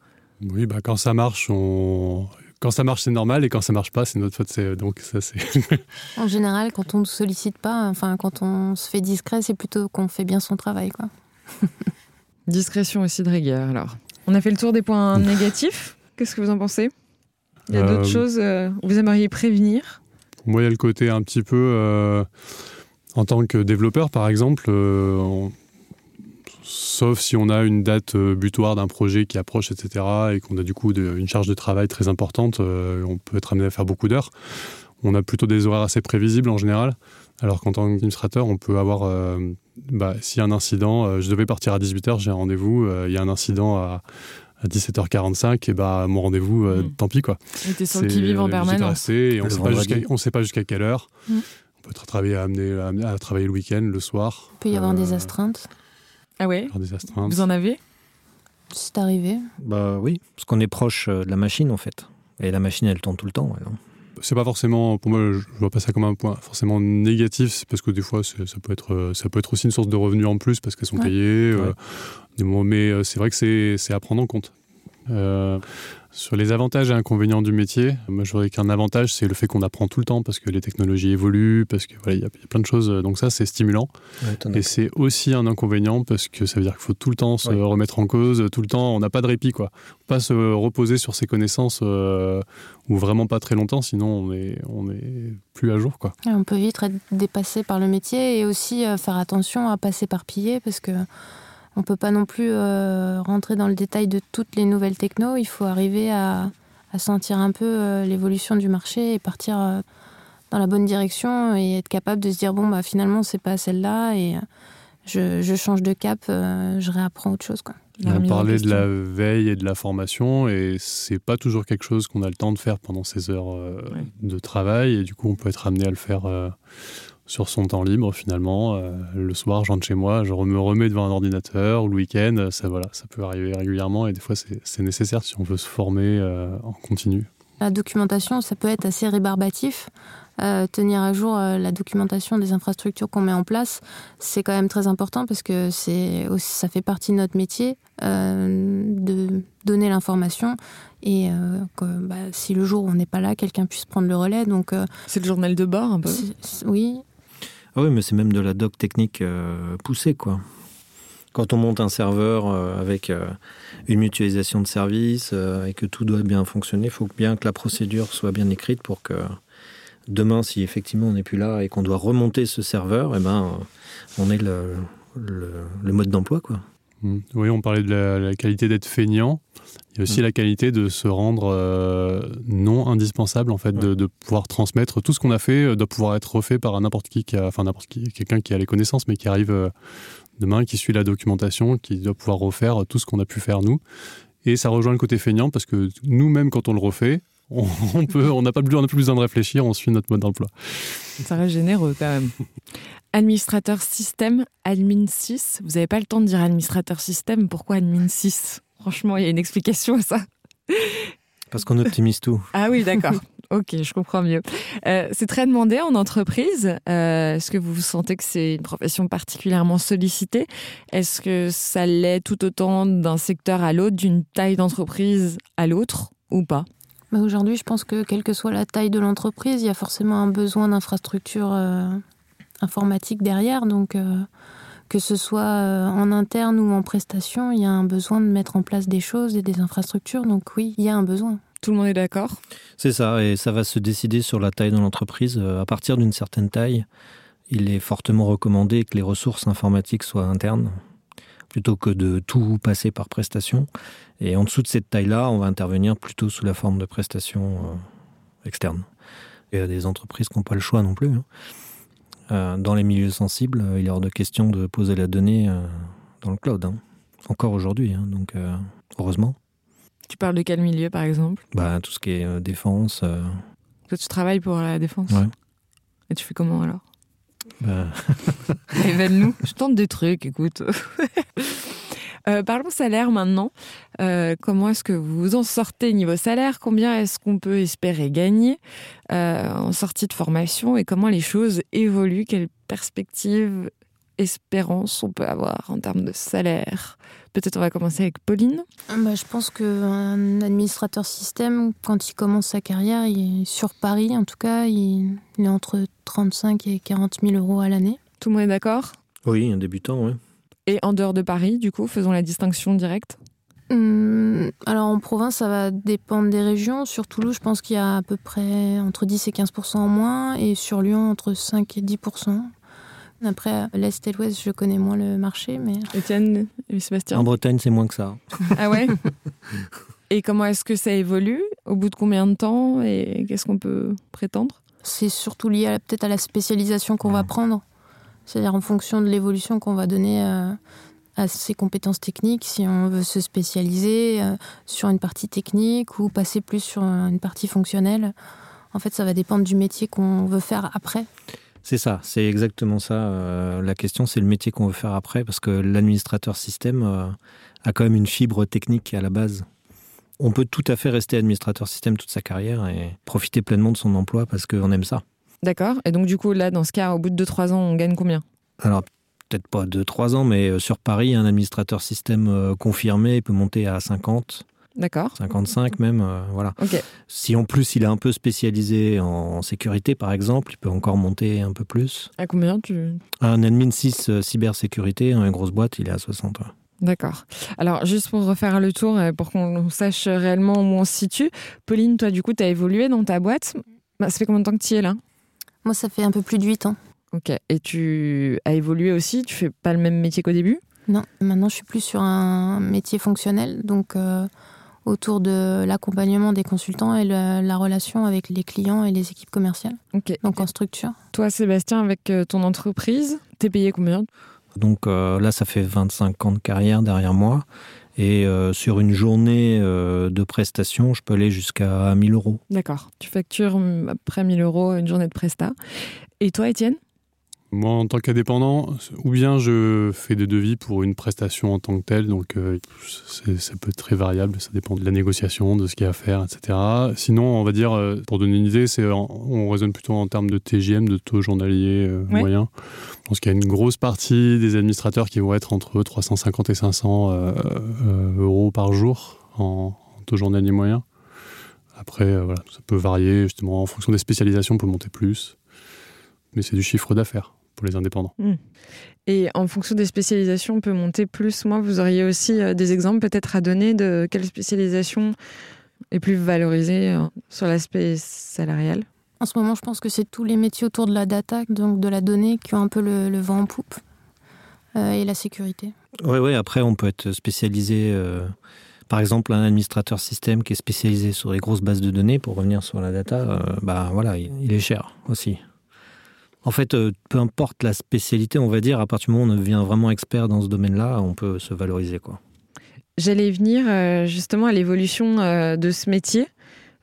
Oui, bah, quand ça marche, on... quand ça marche, c'est normal, et quand ça marche pas, c'est notre faute. Donc ça, c'est. en général, quand on ne sollicite pas, enfin, quand on se fait discret, c'est plutôt qu'on fait bien son travail, quoi. Discrétion aussi de rigueur. Alors, on a fait le tour des points négatifs. Qu'est-ce que vous en pensez? Il y a d'autres euh, choses euh, où vous aimeriez prévenir? Moi, il y a le côté un petit peu. Euh, en tant que développeur, par exemple, sauf si on a une date euh, butoir d'un projet qui approche, etc., et qu'on a du coup une charge de travail très importante, euh, on peut être amené à faire beaucoup d'heures. On a plutôt des horaires assez prévisibles en général, alors qu'en tant qu'administrateur, on peut avoir, euh, bah, s'il y a un incident, je devais partir à 18h, j'ai un rendez-vous, il y a un incident à, 17h45, et bah mon rendez-vous, mmh. tant pis quoi. C'était sur le qui-vive en permanence. et on ne sait pas jusqu'à quelle heure. Mmh. On peut être travailler, amené à, travailler le week-end, le soir. Il peut y avoir des astreintes. Ah ouais Vous en avez C'est arrivé Bah oui, parce qu'on est proche euh, de la machine en fait. Et la machine, elle tourne tout le temps. c'est pas forcément, pour moi, je vois pas ça comme un point forcément négatif, parce que des fois, ça peut être, euh, ça peut être aussi une source de revenus en plus parce qu'elles sont payées. Euh, mais c'est vrai que c'est à prendre en compte. Sur les avantages et inconvénients du métier, moi je dirais qu'un avantage c'est le fait qu'on apprend tout le temps parce que les technologies évoluent, parce que voilà, il y, a plein de choses, donc ça c'est stimulant. et c'est aussi un inconvénient parce que ça veut dire qu'il faut tout le temps se remettre en cause, tout le temps, on n'a pas de répit quoi. Pas se reposer sur ses connaissances euh, ou vraiment pas très longtemps, sinon on est, on est plus à jour quoi. on peut vite être dépassé par le métier et aussi euh, faire attention à pas s'éparpiller parce que on peut pas non plus euh, rentrer dans le détail de toutes les nouvelles techno. Il faut arriver à, sentir un peu euh, l'évolution du marché et partir euh, dans la bonne direction et être capable de se dire bon bah finalement c'est pas celle-là et je, change de cap, je réapprends autre chose quoi. On parlait de la veille et de la formation et c'est pas toujours quelque chose qu'on a le temps de faire pendant ces heures de travail et du coup on peut être amené à le faire sur son temps libre finalement. Euh, le soir, je rentre chez moi, je me remets devant un ordinateur ou le week-end, ça, voilà, ça peut arriver régulièrement et des fois c'est nécessaire si on veut se former euh, en continu. La documentation, ça peut être assez rébarbatif. Euh, tenir à jour la documentation des infrastructures qu'on met en place, c'est quand même très important parce que c'est ça fait partie de notre métier de donner l'information et que bah, si le jour où on n'est pas là, quelqu'un puisse prendre le relais. Donc c'est le journal de bord un peu. Oui, ah oui, mais c'est même de la doc technique euh, poussée, quoi. Quand on monte un serveur euh, avec euh, une mutualisation de services et que tout doit bien fonctionner, il faut bien que la procédure soit bien écrite pour que demain, si effectivement on n'est plus là et qu'on doit remonter ce serveur, eh ben, on ait le, le, mode d'emploi, quoi. Mmh. Oui, on parlait de la qualité d'être feignant. Il y a aussi mm. la qualité de se rendre euh, non indispensable, en fait, de, pouvoir transmettre tout ce qu'on a fait, euh, doit pouvoir être refait par n'importe qui, qui a, enfin n'importe qui, quelqu'un qui a les connaissances, mais qui arrive euh, demain, qui suit la documentation, qui doit pouvoir refaire tout ce qu'on a pu faire nous. Et ça rejoint le côté feignant parce que nous-mêmes, quand on le refait, on peut, on n'a pas plus, on plus besoin de réfléchir, on suit notre mode d'emploi. Ça reste généreux quand même. Administrateur système, admin 6. Vous n'avez pas le temps de dire administrateur système. Pourquoi admin 6 Franchement, il y a une explication à ça. Parce qu'on optimise tout. Ah oui, d'accord. Ok, je comprends mieux. Euh, c'est très demandé en entreprise. Euh, Est-ce que vous sentez que c'est une profession particulièrement sollicitée? Est-ce que ça l'est tout autant d'un secteur à l'autre, d'une taille d'entreprise à l'autre ou pas? Aujourd'hui, je pense que quelle que soit la taille de l'entreprise, il y a forcément un besoin d'infrastructure euh, informatique derrière. Donc, euh, que ce soit euh, en interne ou en prestation, il y a un besoin de mettre en place des choses et des infrastructures. Donc oui, il y a un besoin. Tout le monde est d'accord? C'est ça, et ça va se décider sur la taille de l'entreprise. À partir d'une certaine taille, il est fortement recommandé que les ressources informatiques soient internes, plutôt que de tout passer par prestation. Et en dessous de cette taille-là, on va intervenir plutôt sous la forme de prestations euh, externes. Il y a des entreprises qui n'ont pas le choix non plus. Hein. Euh, dans les milieux sensibles, il est hors de question de poser la donnée euh, dans le cloud. Hein. Encore aujourd'hui, hein, donc heureusement. Tu parles de quel milieu, par exemple? Bah, Tout ce qui est euh, défense. Euh... Toi, tu travailles pour la défense Ouais. Et tu fais comment alors? Bah... Révèle-nous. Je tente des trucs, écoute. euh, parlons salaire maintenant. Euh, comment est-ce que vous vous en sortez niveau salaire? Combien est-ce qu'on peut espérer gagner euh, en sortie de formation? Et comment les choses évoluent? Quelles perspectives, espérances on peut avoir en termes de salaire Peut-être on va commencer avec Pauline. Bah, je pense qu'un administrateur système, quand il commence sa carrière, il est sur Paris en tout cas, il, il est entre 35 et 40 000 euros à l'année. Tout le monde est d'accord? Oui, un débutant, oui. Et en dehors de Paris, du coup, faisons la distinction directe? Hum, Alors en province, ça va dépendre des régions. Sur Toulouse, je pense qu'il y a à peu près entre 10 et 15 en moins, et sur Lyon, entre 5 et 10 après, l'Est et l'Ouest, je connais moins le marché, mais... Étienne et Sébastien En Bretagne, c'est moins que ça. ah ouais? Et comment est-ce que ça évolue? Au bout de combien de temps? Et qu'est-ce qu'on peut prétendre? C'est surtout lié peut-être à la spécialisation qu'on va prendre. C'est-à-dire en fonction de l'évolution qu'on va donner à, à, ses compétences techniques, si on veut se spécialiser euh, sur une partie technique ou passer plus sur une partie fonctionnelle. En fait, ça va dépendre du métier qu'on veut faire après. C'est ça, c'est exactement ça. Euh, la question, c'est le métier qu'on veut faire après, parce que l'administrateur système euh, a quand même une fibre technique à la base. On peut tout à fait rester administrateur système toute sa carrière et profiter pleinement de son emploi parce qu'on aime ça. D'accord. Et donc, du coup, là, dans ce cas, au bout de 2-3 ans, on gagne combien? Alors, peut-être pas 2-3 ans, mais euh, sur Paris, un administrateur système confirmé peut monter à 50, D'accord. 55 même, euh, voilà. Okay. Si en plus il est un peu spécialisé en sécurité, par exemple, il peut encore monter un peu plus. À combien tu... Un admin 6 euh, cybersécurité, une grosse boîte, il est à 60. Ouais. D'accord. Alors, juste pour refaire le tour, pour qu'on sache réellement où on se situe, Pauline, toi, du coup, tu as évolué dans ta boîte. Bah, ça fait combien de temps que tu y es là? Moi, ça fait un peu plus de 8 ans. Ok. Et tu as évolué aussi? Tu fais pas le même métier qu'au début? Non, maintenant, je suis plus sur un métier fonctionnel. Donc, euh, autour de l'accompagnement des consultants et le, la relation avec les clients et les équipes commerciales. Okay. Donc en structure. Toi, Sébastien, avec euh, ton entreprise, t'es payé combien? Donc euh, là, ça fait 25 ans de carrière derrière moi. Et euh, sur une journée euh, de prestation, je peux aller jusqu'à 1000 euros. D'accord. Tu factures après 1000 euros une journée de presta. Et toi, Étienne? Moi, en tant qu'indépendant, ou bien je fais des devis pour une prestation en tant que telle, donc euh, ça peut être très variable, ça dépend de la négociation, de ce qu'il y a à faire, etc. Sinon, on va dire, euh, pour donner une idée, on raisonne plutôt en termes de TGM, de taux journalier euh, ouais. moyen. Je pense qu'il y a une grosse partie des administrateurs qui vont être entre 350 et 500 euh, euros par jour en, en, taux journalier moyen. Après, voilà, ça peut varier justement en fonction des spécialisations, on peut monter plus. Mais c'est du chiffre d'affaires pour les indépendants. Mmh. Et en fonction des spécialisations, on peut monter plus. Moi, vous auriez aussi euh, des exemples peut-être à donner de quelle spécialisation est plus valorisée euh, sur l'aspect salarial? En ce moment, je pense que c'est tous les métiers autour de la data, donc de la donnée, qui ont un peu le, le vent en poupe euh, et la sécurité. Oui, ouais, après, on peut être spécialisé. Euh, par exemple, un administrateur système qui est spécialisé sur les grosses bases de données, pour revenir sur la data, euh, bah voilà, il, il est cher aussi. En fait, euh, peu importe la spécialité, on va dire, à partir du moment où on devient vraiment expert dans ce domaine-là, on peut se valoriser. quoi. J'allais venir euh, justement à l'évolution euh, de ce métier.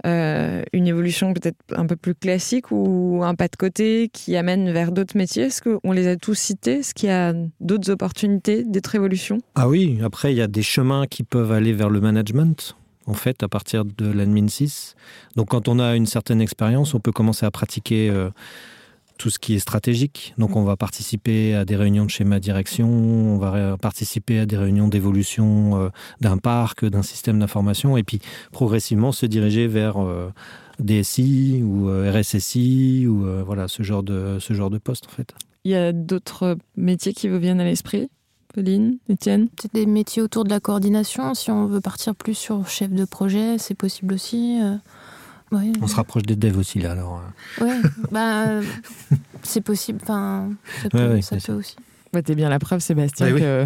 euh, une évolution peut-être un peu plus classique ou un pas de côté qui amène vers d'autres métiers Est-ce qu'on les a tous cités? Est-ce qu'il y a d'autres opportunités, d'autres évolutions Ah oui, après il y a des chemins qui peuvent aller vers le management en fait, à partir de l'admin 6. Donc, quand on a une certaine expérience, on peut commencer à pratiquer euh, tout ce qui est stratégique. Donc, on va participer à des réunions de schéma direction, on va participer à des réunions d'évolution euh, d'un parc, d'un système d'information, et puis progressivement se diriger vers euh, DSI ou RSSI ou voilà ce genre de ce genre de poste en fait. Il y a d'autres métiers qui vous viennent à l'esprit? Pauline, Étienne? C'est des métiers autour de la coordination. Si on veut partir plus sur chef de projet, c'est possible aussi. Euh, on se rapproche des devs aussi là alors. Euh. Oui, bah, c'est possible. Enfin, ça peut, ça peut aussi. Bah, T'es bien la preuve, Sébastien. que...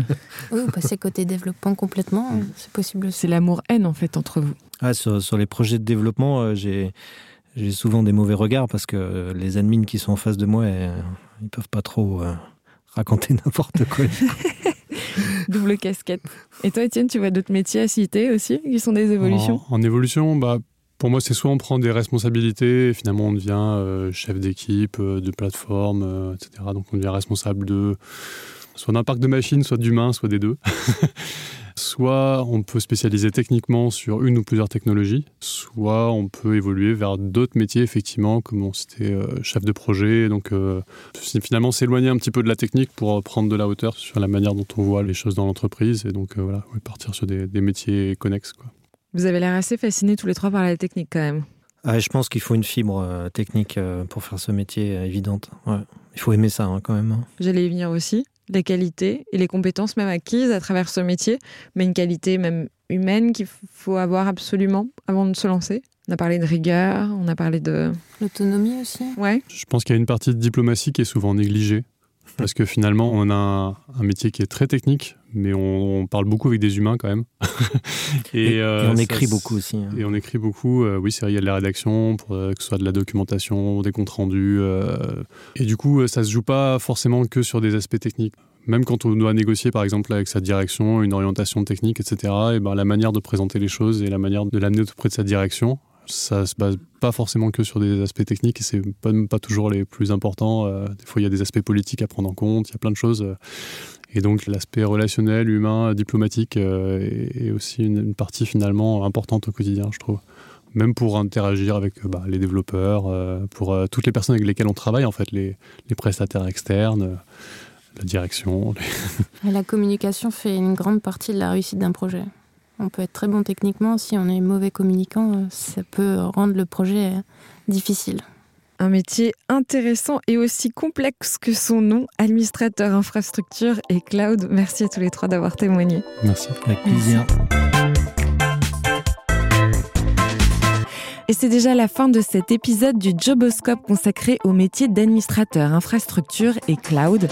oui, vous passez côté développement complètement, c'est possible. C'est l'amour-haine en fait entre vous. Ah, sur, sur, les projets de développement, euh, j'ai j'ai souvent des mauvais regards parce que les admins qui sont en face de moi, ils peuvent pas trop raconter n'importe quoi. Double casquette. Et toi, Étienne, tu vois d'autres métiers à citer aussi, qui sont des évolutions? En, évolution, bah, pour moi, c'est soit on prend des responsabilités et finalement on devient euh, chef d'équipe, euh, de plateforme, euh, etc. Donc on devient responsable de soit d'un parc de machines, soit d'humains, soit des deux. Soit on peut spécialiser techniquement sur une ou plusieurs technologies, soit on peut évoluer vers d'autres métiers, effectivement, comme c'était euh, chef de projet. Donc finalement s'éloigner un petit peu de la technique pour prendre de la hauteur sur la manière dont on voit les choses dans l'entreprise et donc voilà, partir sur des, métiers connexes. Vous avez l'air assez fasciné tous les trois par la technique quand même. Ah, je pense qu'il faut une fibre technique pour faire ce métier évidente. Il faut aimer ça hein, quand même. Hein. J'allais y venir aussi les qualités et les compétences même acquises à travers ce métier, mais une qualité même humaine qu'il faut avoir absolument avant de se lancer. On a parlé de rigueur, on a parlé de... L'autonomie aussi. Ouais. Je pense qu'il y a une partie de diplomatie qui est souvent négligée. Parce que finalement, on a un, métier qui est très technique, mais on, parle beaucoup avec des humains quand même. et, euh, on écrit beaucoup aussi. Hein. Et on écrit beaucoup. Euh, oui, c'est vrai, il y a de la rédaction, pour, euh, que ce soit de la documentation, des comptes rendus. et du coup, ça se joue pas forcément que sur des aspects techniques. Même quand on doit négocier, par exemple, avec sa direction, une orientation technique, etc., et ben, la manière de présenter les choses et la manière de l'amener auprès de sa direction, ça se base pas forcément que sur des aspects techniques et c'est pas, pas toujours les plus importants. Euh, des fois, il y a des aspects politiques à prendre en compte, il y a plein de choses. Euh, et donc, l'aspect relationnel, humain, diplomatique euh, est, aussi une, partie finalement importante au quotidien, je trouve. Même pour interagir avec bah, les développeurs, pour toutes les personnes avec lesquelles on travaille, en fait, les, les prestataires externes, la direction. La communication fait une grande partie de la réussite d'un projet. On peut être très bon techniquement, si on est mauvais communicant, euh, ça peut rendre le projet euh, difficile. Un métier intéressant et aussi complexe que son nom, administrateur infrastructure et cloud. Merci à tous les trois d'avoir témoigné. Merci, avec plaisir. Et c'est déjà la fin de cet épisode du Joboscope consacré au métier d'administrateur infrastructure et cloud.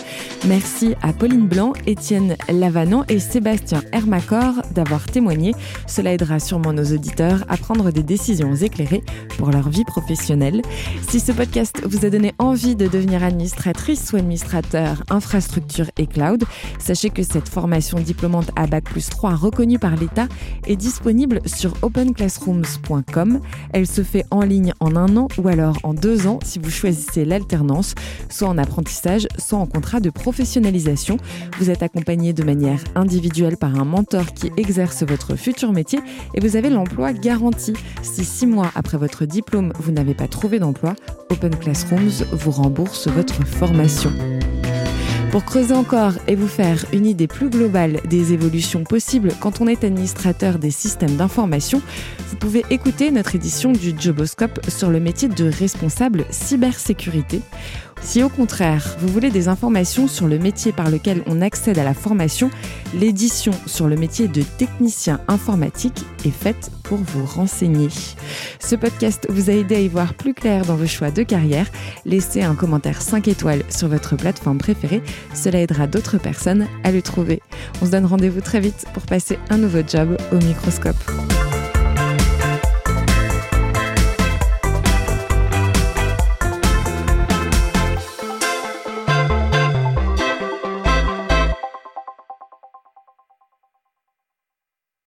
Merci à Pauline Blanc, Étienne Lavanant et Sébastien Hermacor d'avoir témoigné. Cela aidera sûrement nos auditeurs à prendre des décisions éclairées pour leur vie professionnelle. Si ce podcast vous a donné envie de devenir administratrice ou administrateur infrastructure et cloud, sachez que cette formation diplômante à Bac plus 3 reconnue par l'État est disponible sur openclassrooms.com. Elle se fait en ligne en un an ou alors en deux ans si vous choisissez l'alternance, soit en apprentissage, soit en contrat de professionnalisation. Vous êtes accompagné de manière individuelle par un mentor qui exerce votre futur métier et vous avez l'emploi garanti. Si six mois après votre diplôme, vous n'avez pas trouvé d'emploi, Open Classrooms vous rembourse votre formation. Pour creuser encore et vous faire une idée plus globale des évolutions possibles quand on est administrateur des systèmes d'information, vous pouvez écouter notre édition du Joboscope sur le métier de responsable cybersécurité si au contraire, vous voulez des informations sur le métier par lequel on accède à la formation, l'édition sur le métier de technicien informatique est faite pour vous renseigner. Ce podcast vous a aidé à y voir plus clair dans vos choix de carrière. Laissez un commentaire 5 étoiles sur votre plateforme préférée, cela aidera d'autres personnes à le trouver. On se donne rendez-vous très vite pour passer un nouveau job au microscope.